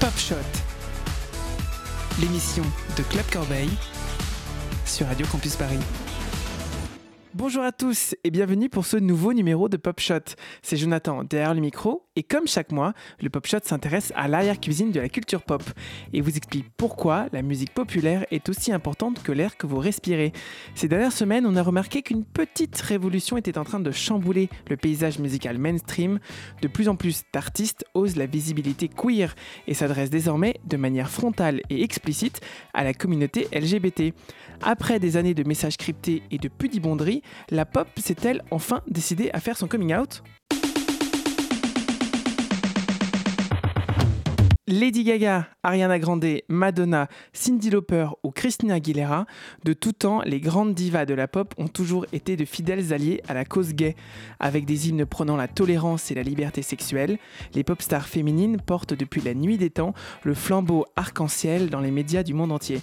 Pop Shot, l'émission de Club Corbeil sur Radio Campus Paris. Bonjour à tous et bienvenue pour ce nouveau numéro de Pop Shot. C'est Jonathan derrière le micro et comme chaque mois, le Pop Shot s'intéresse à l'arrière-cuisine de la culture pop et vous explique pourquoi la musique populaire est aussi importante que l'air que vous respirez. Ces dernières semaines, on a remarqué qu'une petite révolution était en train de chambouler le paysage musical mainstream. De plus en plus d'artistes osent la visibilité queer et s'adressent désormais de manière frontale et explicite à la communauté LGBT. Après des années de messages cryptés et de pudibonderie, la pop s'est-elle enfin décidée à faire son coming out? Lady Gaga, Ariana Grande, Madonna, Cindy Lauper ou Christina Aguilera, de tout temps, les grandes divas de la pop ont toujours été de fidèles alliés à la cause gay. Avec des hymnes prônant la tolérance et la liberté sexuelle, les pop stars féminines portent depuis la nuit des temps le flambeau arc-en-ciel dans les médias du monde entier.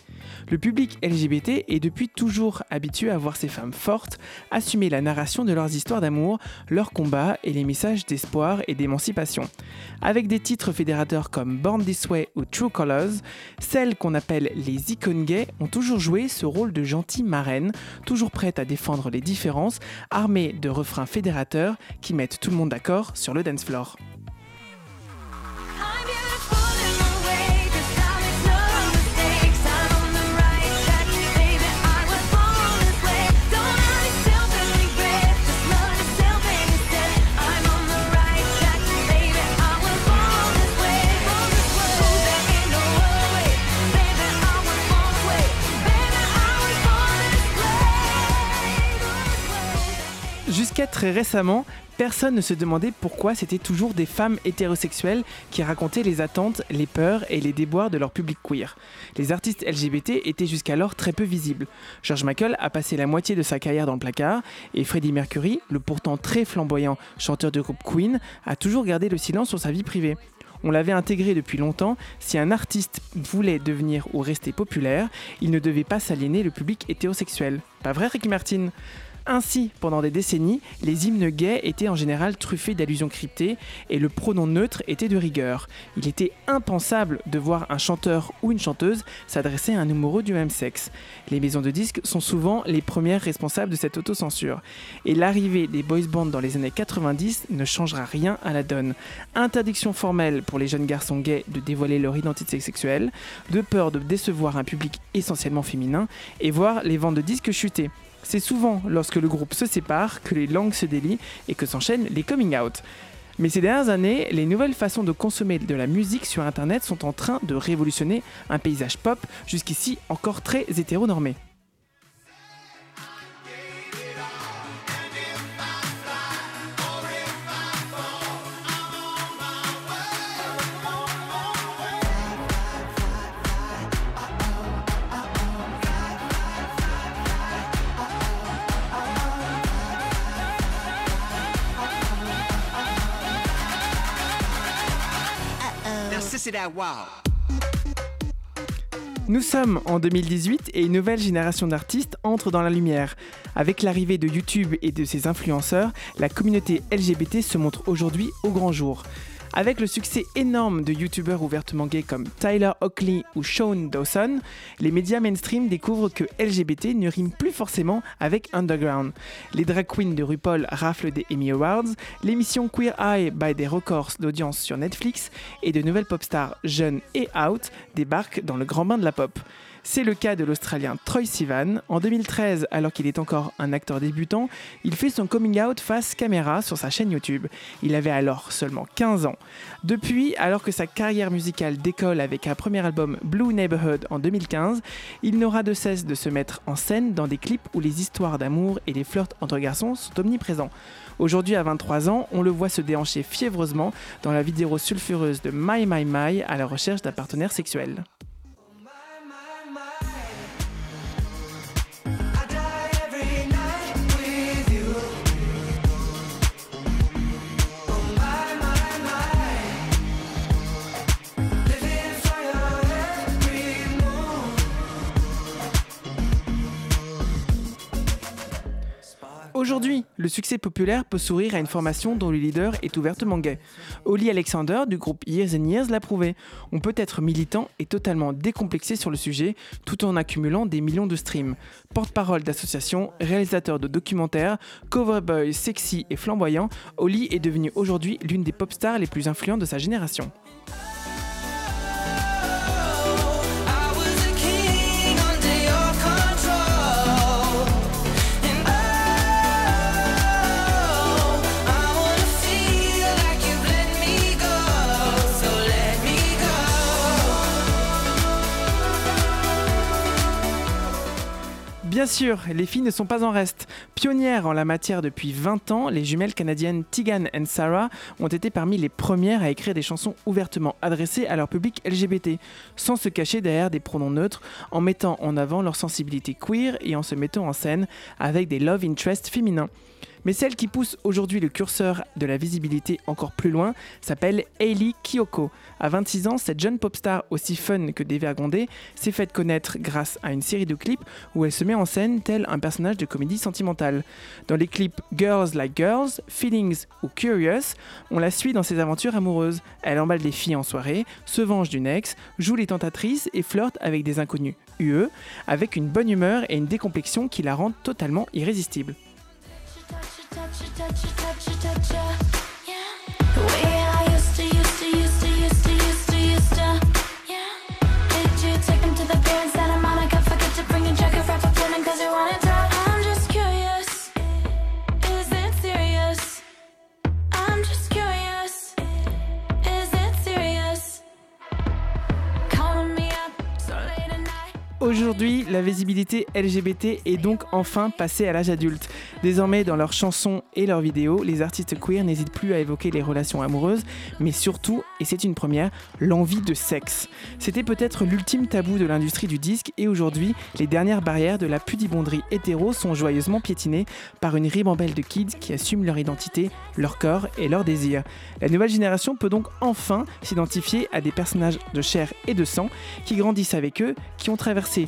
Le public LGBT est depuis toujours habitué à voir ces femmes fortes assumer la narration de leurs histoires d'amour, leurs combats et les messages d'espoir et d'émancipation. Avec des titres fédérateurs comme Born This ou True Colors, celles qu'on appelle les icônes gays ont toujours joué ce rôle de gentille marraine, toujours prête à défendre les différences, armée de refrains fédérateurs qui mettent tout le monde d'accord sur le dance floor. Très récemment, personne ne se demandait pourquoi c'était toujours des femmes hétérosexuelles qui racontaient les attentes, les peurs et les déboires de leur public queer. Les artistes LGBT étaient jusqu'alors très peu visibles. George Michael a passé la moitié de sa carrière dans le placard et Freddie Mercury, le pourtant très flamboyant chanteur du groupe Queen, a toujours gardé le silence sur sa vie privée. On l'avait intégré depuis longtemps, si un artiste voulait devenir ou rester populaire, il ne devait pas s'aliéner le public hétérosexuel. Pas vrai Ricky Martin? Ainsi, pendant des décennies, les hymnes gays étaient en général truffés d'allusions cryptées et le pronom neutre était de rigueur. Il était impensable de voir un chanteur ou une chanteuse s'adresser à un amoureux du même sexe. Les maisons de disques sont souvent les premières responsables de cette autocensure. Et l'arrivée des boys bands dans les années 90 ne changera rien à la donne. Interdiction formelle pour les jeunes garçons gays de dévoiler leur identité sexuelle, de peur de décevoir un public essentiellement féminin, et voir les ventes de disques chuter. C'est souvent lorsque le groupe se sépare que les langues se délient et que s'enchaînent les coming out. Mais ces dernières années, les nouvelles façons de consommer de la musique sur Internet sont en train de révolutionner un paysage pop jusqu'ici encore très hétéronormé. Nous sommes en 2018 et une nouvelle génération d'artistes entre dans la lumière. Avec l'arrivée de YouTube et de ses influenceurs, la communauté LGBT se montre aujourd'hui au grand jour. Avec le succès énorme de youtubeurs ouvertement gays comme Tyler Oakley ou Sean Dawson, les médias mainstream découvrent que LGBT ne rime plus forcément avec underground. Les drag queens de RuPaul raflent des Emmy Awards, l'émission Queer Eye bat des records d'audience sur Netflix et de nouvelles pop stars jeunes et out débarquent dans le grand bain de la pop. C'est le cas de l'Australien Troy Sivan. En 2013, alors qu'il est encore un acteur débutant, il fait son coming out face caméra sur sa chaîne YouTube. Il avait alors seulement 15 ans. Depuis, alors que sa carrière musicale décolle avec un premier album Blue Neighborhood en 2015, il n'aura de cesse de se mettre en scène dans des clips où les histoires d'amour et les flirts entre garçons sont omniprésents. Aujourd'hui, à 23 ans, on le voit se déhancher fiévreusement dans la vidéo sulfureuse de My My My à la recherche d'un partenaire sexuel. Aujourd'hui, le succès populaire peut sourire à une formation dont le leader est ouvertement gay. Oli Alexander du groupe Years and Years l'a prouvé. On peut être militant et totalement décomplexé sur le sujet tout en accumulant des millions de streams. Porte-parole d'associations, réalisateur de documentaires, cover boy sexy et flamboyant, Oli est devenu aujourd'hui l'une des pop stars les plus influentes de sa génération. Bien sûr, les filles ne sont pas en reste. Pionnières en la matière depuis 20 ans, les jumelles canadiennes Tegan et Sarah ont été parmi les premières à écrire des chansons ouvertement adressées à leur public LGBT, sans se cacher derrière des pronoms neutres, en mettant en avant leur sensibilité queer et en se mettant en scène avec des love interests féminins. Mais celle qui pousse aujourd'hui le curseur de la visibilité encore plus loin s'appelle Hailey Kiyoko. À 26 ans, cette jeune pop star aussi fun que dévergondée s'est faite connaître grâce à une série de clips où elle se met en scène tel un personnage de comédie sentimentale. Dans les clips Girls Like Girls, Feelings ou Curious, on la suit dans ses aventures amoureuses. Elle emballe les filles en soirée, se venge d'une ex, joue les tentatrices et flirte avec des inconnus UE, avec une bonne humeur et une décomplexion qui la rendent totalement irrésistible. Aujourd'hui, la visibilité LGBT est donc enfin passée à l'âge adulte. Désormais, dans leurs chansons et leurs vidéos, les artistes queer n'hésitent plus à évoquer les relations amoureuses, mais surtout, et c'est une première, l'envie de sexe. C'était peut-être l'ultime tabou de l'industrie du disque et aujourd'hui, les dernières barrières de la pudibonderie hétéro sont joyeusement piétinées par une ribambelle de kids qui assument leur identité, leur corps et leurs désirs. La nouvelle génération peut donc enfin s'identifier à des personnages de chair et de sang qui grandissent avec eux, qui ont traversé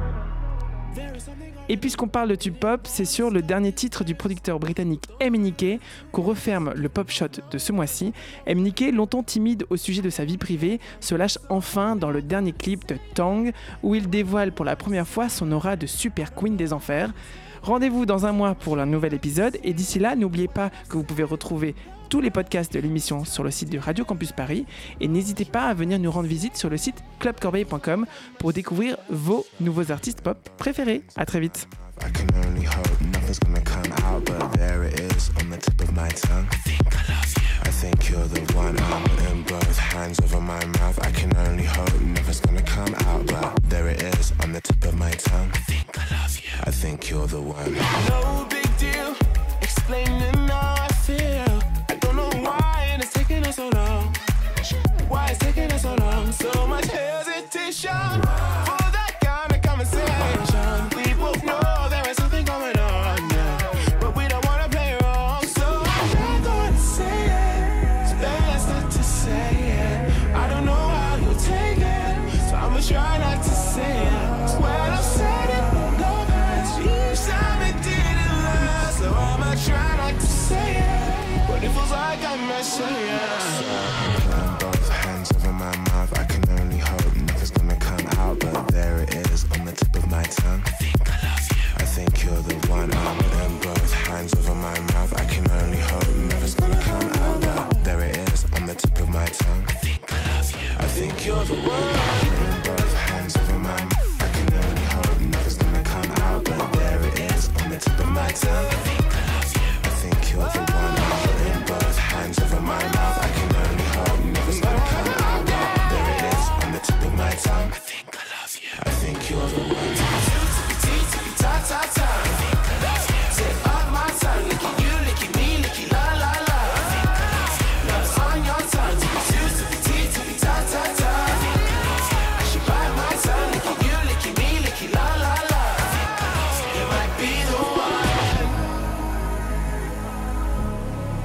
Et puisqu'on parle de tube pop, c'est sur le dernier titre du producteur britannique MNK qu'on referme le pop shot de ce mois-ci. MNK, longtemps timide au sujet de sa vie privée, se lâche enfin dans le dernier clip de Tang où il dévoile pour la première fois son aura de super queen des enfers. Rendez-vous dans un mois pour un nouvel épisode et d'ici là, n'oubliez pas que vous pouvez retrouver tous les podcasts de l'émission sur le site de Radio Campus Paris et n'hésitez pas à venir nous rendre visite sur le site clubcorbeil.com pour découvrir vos nouveaux artistes pop préférés. À très vite. I can only hope nothing's gonna come out, but there it is on the tip of my tongue. I think I love you. I think you're the one. I'm putting both hands over my mouth. I can only hope nothing's gonna come out, but there it is on the tip of my tongue. I think you're the one. Both hands over my mouth. I can only hope nothing's gonna come out, but there it is on the tip of my tongue. I think I love you. I think you're the one. I'm both hands over my mouth. I can only hope nothing's gonna come out, but there it is on the tip of my tongue. I think I love you. I think you're the one. Both hands over my mouth. I can only hope nothing's gonna come out, but there it is on the tip of my tongue. I think I love you. I think you're the one. My mouth.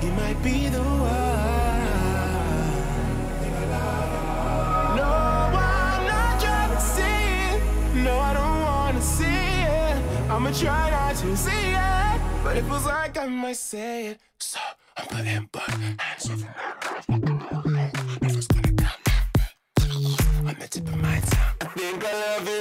He might be the one. No, I'm not trying to see it. No, I don't wanna see it. I'ma try not to see it. But it feels like I might say it. So I'm putting both hands over my Nothing's gonna come. I'm the tip of my tongue. I think I love it.